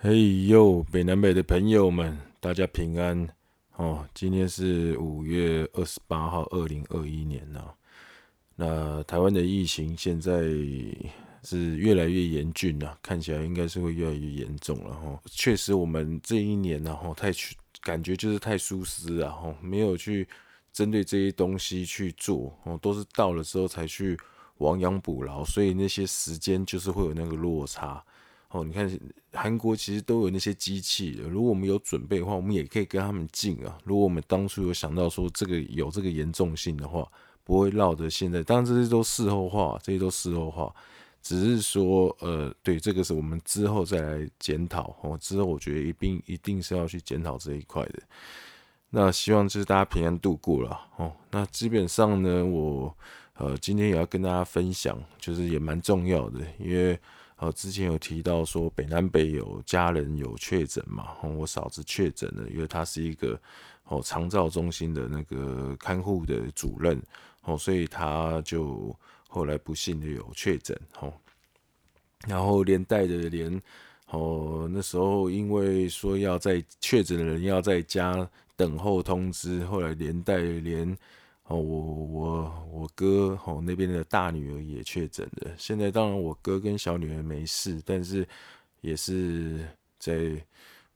嘿呦，北南北的朋友们，大家平安哦！今天是五月二十八号，二零二一年了。那台湾的疫情现在是越来越严峻了，看起来应该是会越来越严重了哈。确实，我们这一年呢，哈，太去感觉就是太舒适了哈，没有去针对这些东西去做哦，都是到了之后才去亡羊补牢，所以那些时间就是会有那个落差。哦，你看韩国其实都有那些机器的，如果我们有准备的话，我们也可以跟他们进啊。如果我们当初有想到说这个有这个严重性的话，不会落得现在。当然这些都事后话，这些都事后话，只是说呃，对，这个是我们之后再来检讨哦。之后我觉得一定一定是要去检讨这一块的。那希望就是大家平安度过了哦。那基本上呢，我呃今天也要跟大家分享，就是也蛮重要的，因为。呃，之前有提到说北南北有家人有确诊嘛，我嫂子确诊了，因为她是一个哦长照中心的那个看护的主任哦，所以她就后来不幸的有确诊哦，然后连带的连哦那时候因为说要在确诊的人要在家等候通知，后来连带连。哦，我我我哥哦那边的大女儿也确诊了。现在当然我哥跟小女儿没事，但是也是在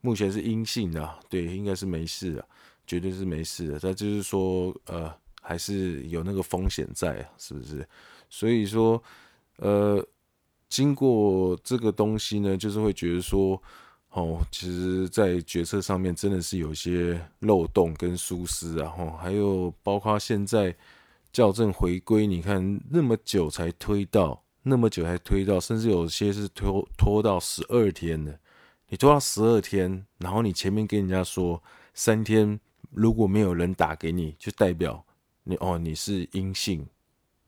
目前是阴性的，对，应该是没事的，绝对是没事的。但就是说，呃，还是有那个风险在啊，是不是？所以说，呃，经过这个东西呢，就是会觉得说。哦，其实，在决策上面真的是有些漏洞跟疏失啊，吼，还有包括现在校正回归，你看那么久才推到，那么久才推到，甚至有些是拖拖到十二天的，你拖到十二天，然后你前面跟人家说三天如果没有人打给你，就代表你哦你是阴性，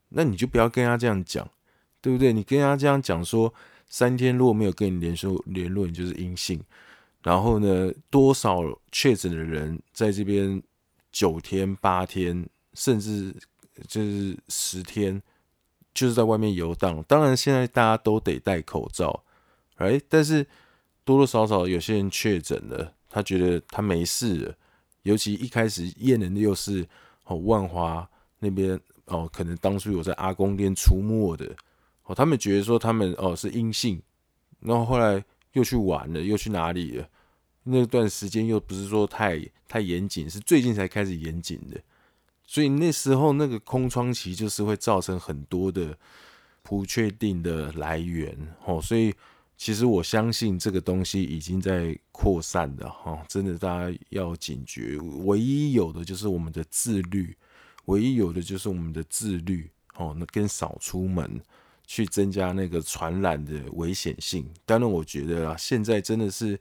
那你就不要跟他这样讲，对不对？你跟他这样讲说。三天如果没有跟你联络联络，你就是阴性。然后呢，多少确诊的人在这边九天、八天，甚至就是十天，就是在外面游荡。当然，现在大家都得戴口罩，哎，但是多多少少有些人确诊了，他觉得他没事了。尤其一开始验的又是哦万华那边哦，可能当初有在阿公店出没的。哦，他们觉得说他们哦是阴性，然后后来又去玩了，又去哪里了？那段时间又不是说太太严谨，是最近才开始严谨的，所以那时候那个空窗期就是会造成很多的不确定的来源。哦，所以其实我相信这个东西已经在扩散的哈，真的大家要警觉。唯一有的就是我们的自律，唯一有的就是我们的自律哦，那跟少出门。去增加那个传染的危险性。当然，我觉得啊，现在真的是，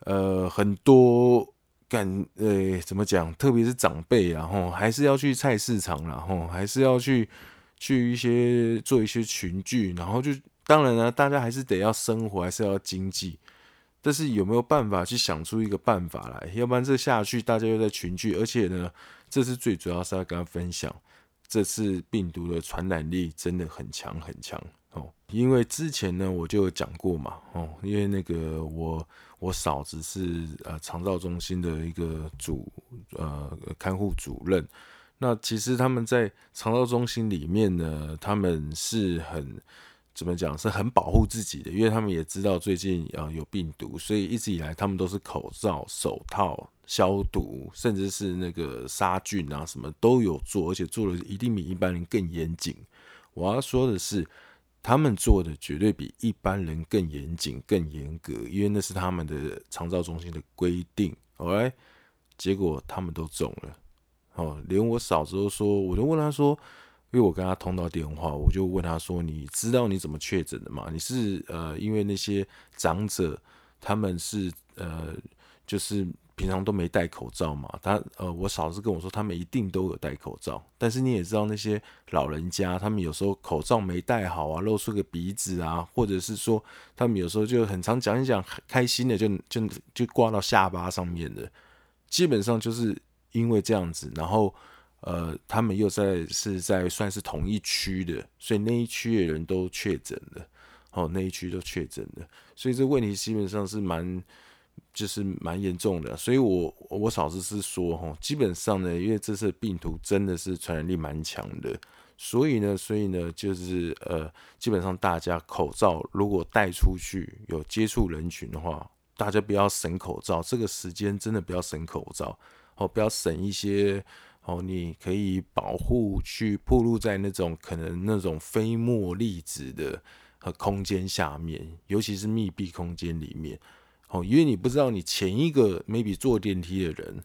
呃，很多感，呃，怎么讲？特别是长辈啊，吼，还是要去菜市场啦，吼，还是要去去一些做一些群聚，然后就当然呢，大家还是得要生活，还是要经济。但是有没有办法去想出一个办法来？要不然这下去，大家又在群聚，而且呢，这是最主要是要跟他分享。这次病毒的传染力真的很强很强哦，因为之前呢我就有讲过嘛哦，因为那个我我嫂子是呃肠道中心的一个主呃看护主任，那其实他们在肠道中心里面呢，他们是很。怎么讲是很保护自己的，因为他们也知道最近啊有病毒，所以一直以来他们都是口罩、手套、消毒，甚至是那个杀菌啊什么都有做，而且做的一定比一般人更严谨。我要说的是，他们做的绝对比一般人更严谨、更严格，因为那是他们的长照中心的规定。OK，结果他们都中了，哦，连我嫂子都说，我就问他说。因为我跟他通到电话，我就问他说：“你知道你怎么确诊的吗？你是呃，因为那些长者他们是呃，就是平常都没戴口罩嘛。他呃，我嫂子跟我说，他们一定都有戴口罩。但是你也知道，那些老人家他们有时候口罩没戴好啊，露出个鼻子啊，或者是说他们有时候就很常讲一讲，开心的就就就挂到下巴上面的，基本上就是因为这样子，然后。”呃，他们又在是在算是同一区的，所以那一区的人都确诊了。哦，那一区都确诊了，所以这问题基本上是蛮，就是蛮严重的。所以我我嫂子是说，哈，基本上呢，因为这次病毒真的是传染力蛮强的，所以呢，所以呢，就是呃，基本上大家口罩如果戴出去有接触人群的话，大家不要省口罩，这个时间真的不要省口罩，哦，不要省一些。哦，你可以保护去暴露在那种可能那种飞沫粒子的和空间下面，尤其是密闭空间里面。哦，因为你不知道你前一个 maybe 坐电梯的人，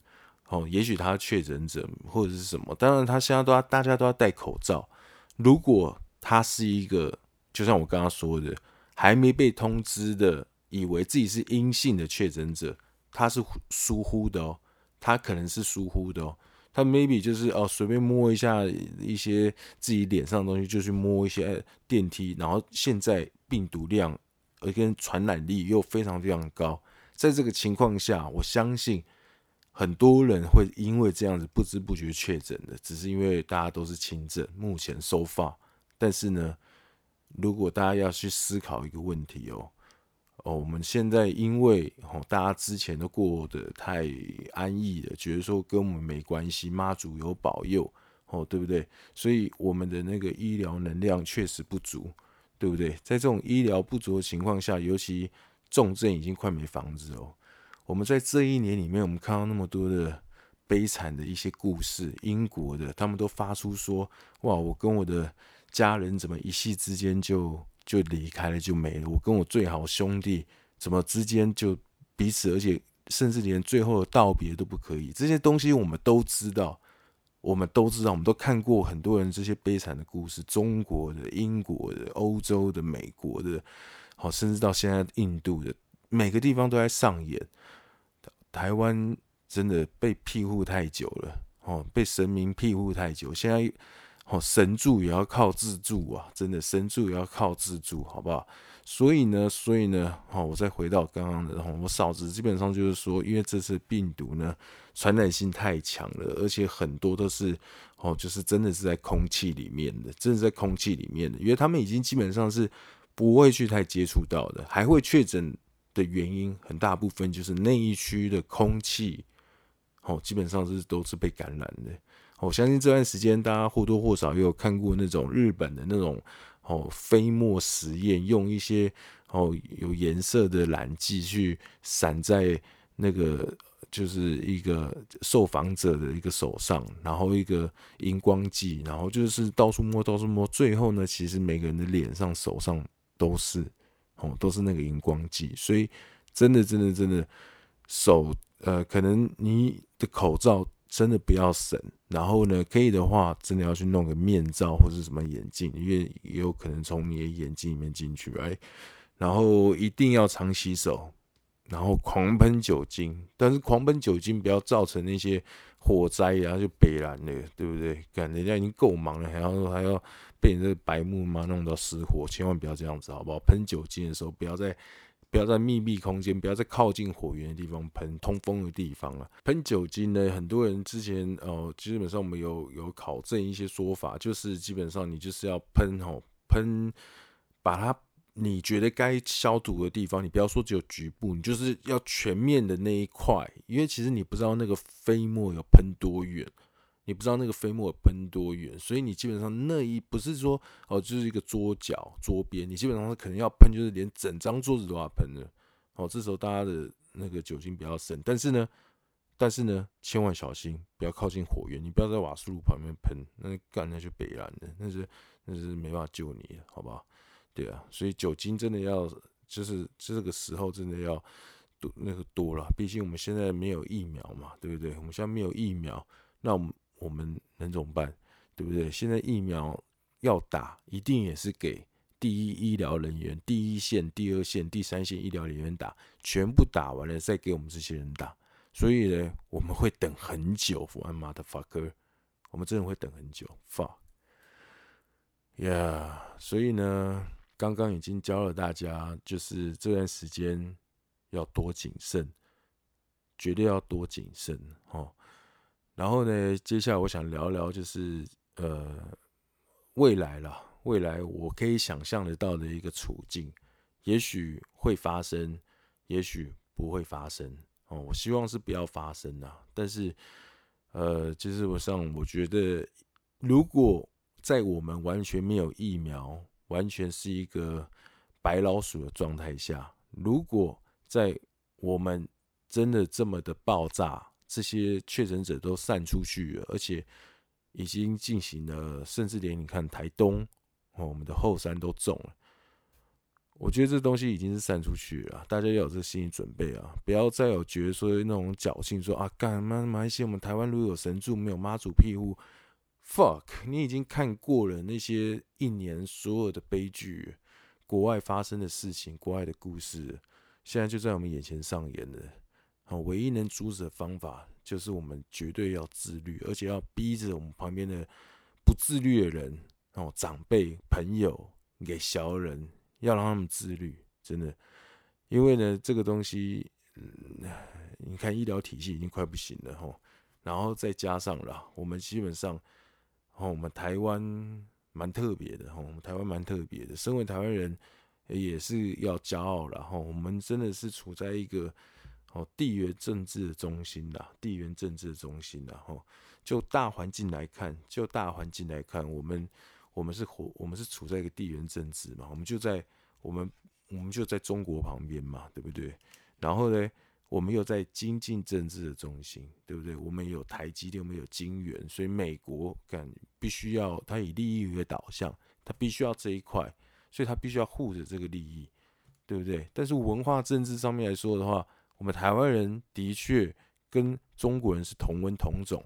哦，也许他确诊者或者是什么。当然，他现在都要大家都要戴口罩。如果他是一个，就像我刚刚说的，还没被通知的，以为自己是阴性的确诊者，他是疏忽的哦，他可能是疏忽的哦。他 maybe 就是哦，随便摸一下一些自己脸上的东西，就去摸一些电梯，然后现在病毒量而跟传染力又非常非常高，在这个情况下，我相信很多人会因为这样子不知不觉确诊的，只是因为大家都是轻症，目前 so far。但是呢，如果大家要去思考一个问题哦。哦，我们现在因为哦，大家之前都过得太安逸了，觉得说跟我们没关系，妈祖有保佑，哦，对不对？所以我们的那个医疗能量确实不足，对不对？在这种医疗不足的情况下，尤其重症已经快没房子哦。我们在这一年里面，我们看到那么多的悲惨的一些故事，英国的他们都发出说，哇，我跟我的家人怎么一夕之间就。就离开了，就没了。我跟我最好兄弟怎么之间就彼此，而且甚至连最后的道别都不可以。这些东西我们都知道，我们都知道，我们都看过很多人这些悲惨的故事，中国的、英国的、欧洲的、美国的，好，甚至到现在印度的，每个地方都在上演。台湾真的被庇护太久了，哦，被神明庇护太久，现在。哦，神助也要靠自助啊！真的，神助也要靠自助，好不好？所以呢，所以呢，好，我再回到刚刚的，我嫂子基本上就是说，因为这次病毒呢，传染性太强了，而且很多都是哦，就是真的是在空气里面的，真的在空气里面的，因为他们已经基本上是不会去太接触到的，还会确诊的原因很大部分就是那一区的空气，哦，基本上是都是被感染的。我相信这段时间大家或多或少也有看过那种日本的那种哦飞沫实验，用一些哦有颜色的染剂去洒在那个就是一个受访者的一个手上，然后一个荧光剂，然后就是到处摸到处摸，最后呢，其实每个人的脸上手上都是哦都是那个荧光剂，所以真的真的真的手呃可能你的口罩。真的不要省，然后呢，可以的话，真的要去弄个面罩或者什么眼镜，因为也有可能从你的眼睛里面进去，哎，然后一定要常洗手，然后狂喷酒精，但是狂喷酒精不要造成那些火灾啊，就北烂了，对不对？感觉人家已经够忙了，还要还要被你这白目嘛弄到失火，千万不要这样子，好不好？喷酒精的时候，不要再。不要在密闭空间，不要在靠近火源的地方喷，通风的地方了。喷酒精呢，很多人之前哦，基本上我们有有考证一些说法，就是基本上你就是要喷哦，喷把它你觉得该消毒的地方，你不要说只有局部，你就是要全面的那一块，因为其实你不知道那个飞沫有喷多远。你不知道那个飞沫喷多远，所以你基本上那一不是说哦，就是一个桌角桌边，你基本上可能要喷，就是连整张桌子都要喷的。哦，这时候大家的那个酒精比较省，但是呢，但是呢，千万小心，不要靠近火源，你不要在瓦斯炉旁边喷，那干那就北燃的，那是那是没办法救你的，好不好？对啊，所以酒精真的要就是这个时候真的要多那个多了，毕竟我们现在没有疫苗嘛，对不对？我们现在没有疫苗，那我们。我们能怎么办？对不对？现在疫苗要打，一定也是给第一医疗人员、第一线、第二线、第三线医疗人员打，全部打完了再给我们这些人打。所以呢，我们会等很久。One motherfucker，我们真的会等很久。Fuck，呀所以呢，刚刚已经教了大家，就是这段时间要多谨慎，绝对要多谨慎哦。然后呢，接下来我想聊聊，就是呃，未来啦，未来我可以想象得到的一个处境，也许会发生，也许不会发生哦。我希望是不要发生啊。但是，呃，其实我上我觉得，如果在我们完全没有疫苗，完全是一个白老鼠的状态下，如果在我们真的这么的爆炸，这些确诊者都散出去了，而且已经进行了，甚至连你看台东。哦，我们的后山都中了，我觉得这东西已经是散出去了，大家要有这心理准备啊！不要再有觉得说那种侥幸，说啊，干嘛马来西亚我们台湾如果有神助，没有妈祖庇护，fuck！你已经看过了那些一年所有的悲剧，国外发生的事情，国外的故事，现在就在我们眼前上演了。好，唯一能阻止的方法就是我们绝对要自律，而且要逼着我们旁边的不自律的人。哦，长辈、朋友给小人，要让他们自律，真的，因为呢，这个东西，你看医疗体系已经快不行了吼，然后再加上了，我们基本上，哦，我们台湾蛮特别的吼，我们台湾蛮特别的，身为台湾人也是要骄傲了吼，我们真的是处在一个哦地缘政治的中心啦，地缘政治的中心啦吼，就大环境来看，就大环境来看，我们。我们是活，我们是处在一个地缘政治嘛，我们就在我们我们就在中国旁边嘛，对不对？然后呢，我们又在经济政治的中心，对不对？我们有台积电，我们有晶圆，所以美国敢必须要他以利益为导向，他必须要这一块，所以他必须要护着这个利益，对不对？但是文化政治上面来说的话，我们台湾人的确跟中国人是同文同种，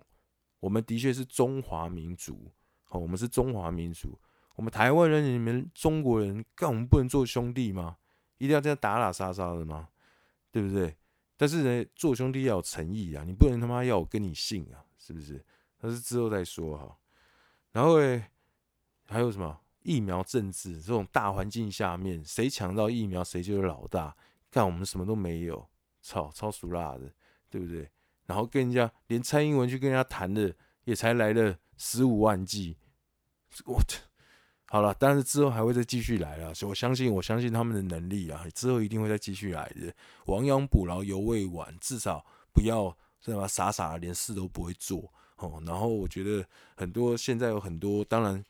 我们的确是中华民族。哦，我们是中华民族，我们台湾人、你们中国人，干我们不能做兄弟吗？一定要这样打打杀杀的吗？对不对？但是呢，做兄弟要有诚意啊，你不能他妈要我跟你姓啊，是不是？但是之后再说哈。然后诶，还有什么疫苗政治这种大环境下面，谁抢到疫苗谁就是老大。干我们什么都没有，操，超俗辣的，对不对？然后跟人家连蔡英文去跟人家谈的，也才来了十五万剂。我好了，但是之后还会再继续来了，所以我相信，我相信他们的能力啊，之后一定会再继续来的。亡羊补牢犹未晚，至少不要是吧？傻傻的连事都不会做哦。然后我觉得很多现在有很多，当然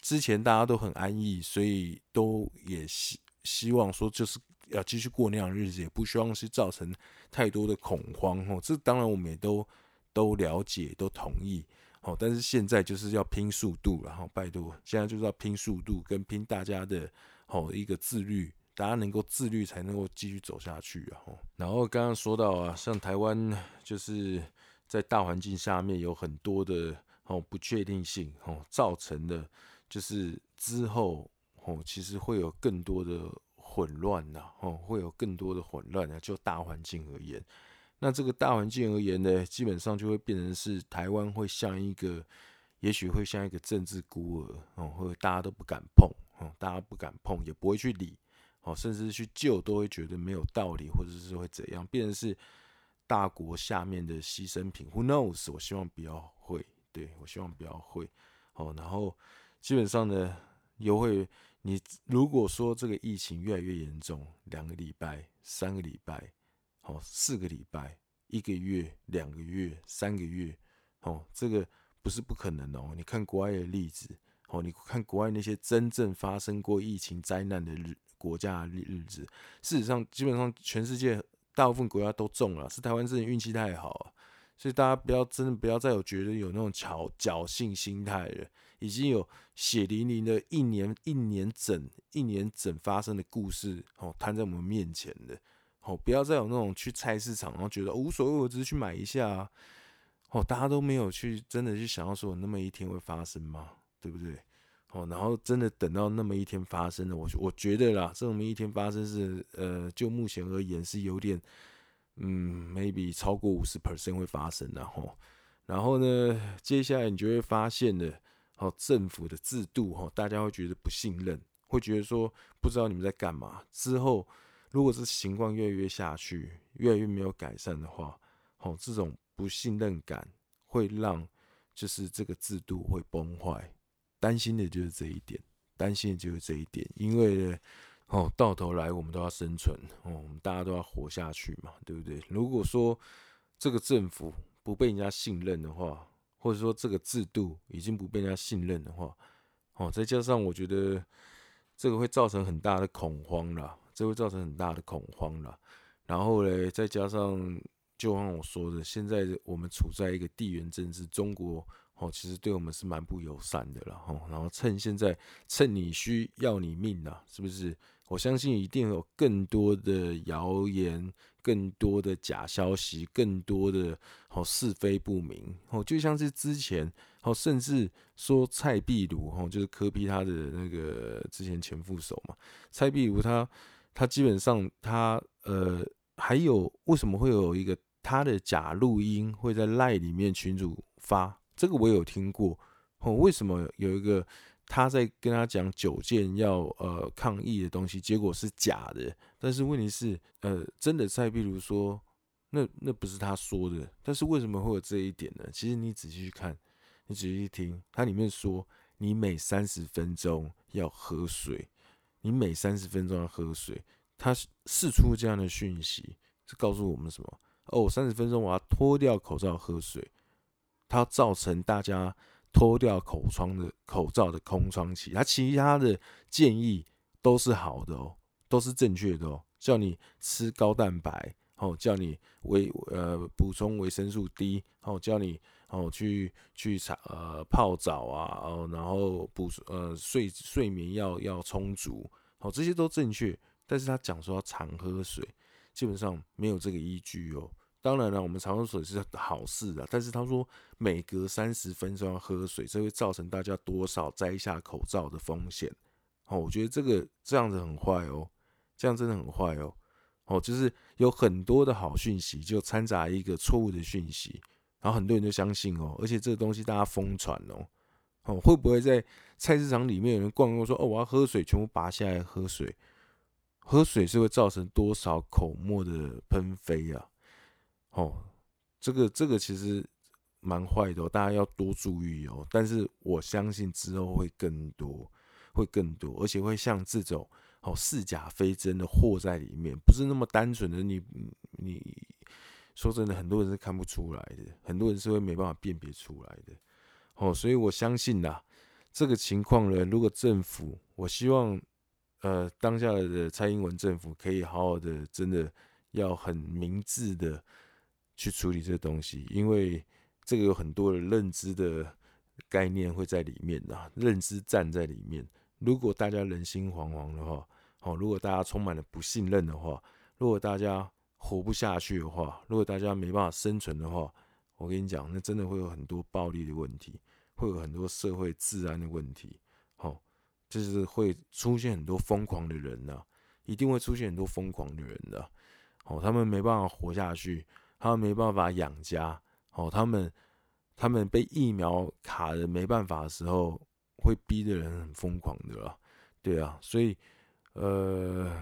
之前大家都很安逸，所以都也希希望说就是要继续过那样的日子，也不希望是造成太多的恐慌哦。这当然我们也都都了解，都同意。哦，但是现在就是要拼速度，然后拜托，现在就是要拼速度，跟拼大家的哦一个自律，大家能够自律才能够继续走下去啊。然后刚刚说到啊，像台湾就是在大环境下面有很多的哦不确定性哦，造成的就是之后哦其实会有更多的混乱呐，哦会有更多的混乱啊，就大环境而言。那这个大环境而言呢，基本上就会变成是台湾会像一个，也许会像一个政治孤儿哦，或者大家都不敢碰哦，大家不敢碰，也不会去理哦，甚至去救都会觉得没有道理，或者是会怎样，变成是大国下面的牺牲品。Who knows？我希望不要会，对，我希望不要会哦。然后基本上呢，又会你如果说这个疫情越来越严重，两个礼拜、三个礼拜。哦，四个礼拜、一个月、两个月、三个月，哦，这个不是不可能哦。你看国外的例子，哦，你看国外那些真正发生过疫情灾难的日国家的日子，事实上，基本上全世界大部分国家都中了，是台湾真的运气太好。所以大家不要真的不要再有觉得有那种侥侥幸心态了，已经有血淋淋的一年一年整一年整发生的故事，哦，摊在我们面前的。哦，不要再有那种去菜市场，然后觉得无所谓，我只是去买一下啊。哦，大家都没有去真的去想要说有那么一天会发生吗？对不对？哦，然后真的等到那么一天发生了，我我觉得啦，这么一天发生是呃，就目前而言是有点嗯，maybe 超过五十 percent 会发生的吼。然后呢，接下来你就会发现了，哦，政府的制度哈，大家会觉得不信任，会觉得说不知道你们在干嘛。之后。如果是情况越来越下去，越来越没有改善的话，哦，这种不信任感会让就是这个制度会崩坏，担心的就是这一点，担心的就是这一点，因为哦，到头来我们都要生存哦，我们大家都要活下去嘛，对不对？如果说这个政府不被人家信任的话，或者说这个制度已经不被人家信任的话，哦，再加上我觉得这个会造成很大的恐慌啦，这会造成很大的恐慌啦。然后嘞，再加上就像我说的，现在我们处在一个地缘政治，中国。哦，其实对我们是蛮不友善的了，吼。然后趁现在趁你需要你命啊，是不是？我相信一定有更多的谣言，更多的假消息，更多的哦是非不明。哦，就像是之前哦，甚至说蔡壁如，哦，就是柯 P 他的那个之前前副手嘛，蔡壁如他他基本上他呃，还有为什么会有一个他的假录音会在赖里面群组发？这个我有听过，哦，为什么有一个他在跟他讲九件要呃抗议的东西，结果是假的？但是问题是，呃，真的在，比如说，那那不是他说的，但是为什么会有这一点呢？其实你仔细去看，你仔细听，它里面说，你每三十分钟要喝水，你每三十分钟要喝水，他释出这样的讯息，是告诉我们什么？哦，三十分钟我要脱掉口罩喝水。它造成大家脱掉口窗的口罩的空窗期，他其他的建议都是好的哦，都是正确的哦。叫你吃高蛋白，哦，叫你维呃补充维生素 D，哦，叫你哦去去茶呃泡澡啊，哦，然后补呃睡睡眠要要充足，哦，这些都正确。但是他讲说要常喝水，基本上没有这个依据哦。当然了，我们常喝水是好事啊，但是他说每隔三十分钟要喝水，这会造成大家多少摘下口罩的风险。哦，我觉得这个这样子很坏哦，这样真的很坏哦。哦，就是有很多的好讯息，就掺杂一个错误的讯息，然后很多人就相信哦，而且这个东西大家疯传哦。哦，会不会在菜市场里面有人逛过说哦，我要喝水，全部拔下来喝水？喝水是会造成多少口沫的喷飞啊？哦，这个这个其实蛮坏的哦，大家要多注意哦。但是我相信之后会更多，会更多，而且会像这种哦似假非真的货在里面，不是那么单纯的。你你说真的，很多人是看不出来的，很多人是会没办法辨别出来的。哦，所以我相信呐，这个情况呢，如果政府，我希望呃当下的蔡英文政府可以好好的，真的要很明智的。去处理这东西，因为这个有很多的认知的概念会在里面呐，认知战在里面。如果大家人心惶惶的话，好，如果大家充满了不信任的话，如果大家活不下去的话，如果大家没办法生存的话，我跟你讲，那真的会有很多暴力的问题，会有很多社会治安的问题，好，就是会出现很多疯狂的人呐，一定会出现很多疯狂的人的，好，他们没办法活下去。他们没办法养家，哦，他们他们被疫苗卡的没办法的时候，会逼的人很疯狂的啦，对啊，所以呃，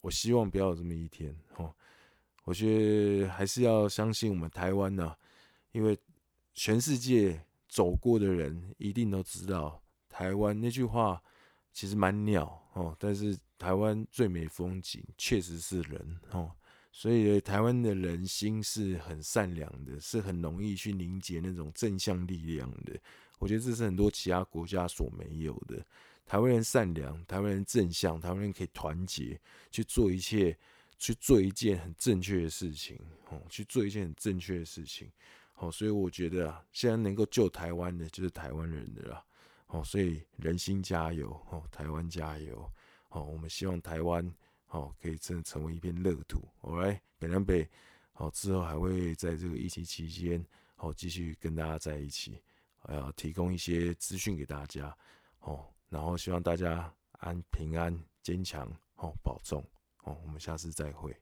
我希望不要有这么一天，哦，我觉得还是要相信我们台湾呐，因为全世界走过的人一定都知道，台湾那句话其实蛮鸟哦，但是台湾最美风景确实是人哦。所以台湾的人心是很善良的，是很容易去凝结那种正向力量的。我觉得这是很多其他国家所没有的。台湾人善良，台湾人正向，台湾人可以团结去做一切，去做一件很正确的事情，哦，去做一件很正确的事情。哦，所以我觉得啊，现在能够救台湾的，就是台湾人的啦。哦，所以人心加油，哦，台湾加油，哦，我们希望台湾。好，可以真的成为一片乐土。OK，北南北，好，之后还会在这个疫情期间，好，继续跟大家在一起，呃，提供一些资讯给大家，哦，然后希望大家安平安、坚强，哦，保重，哦，我们下次再会。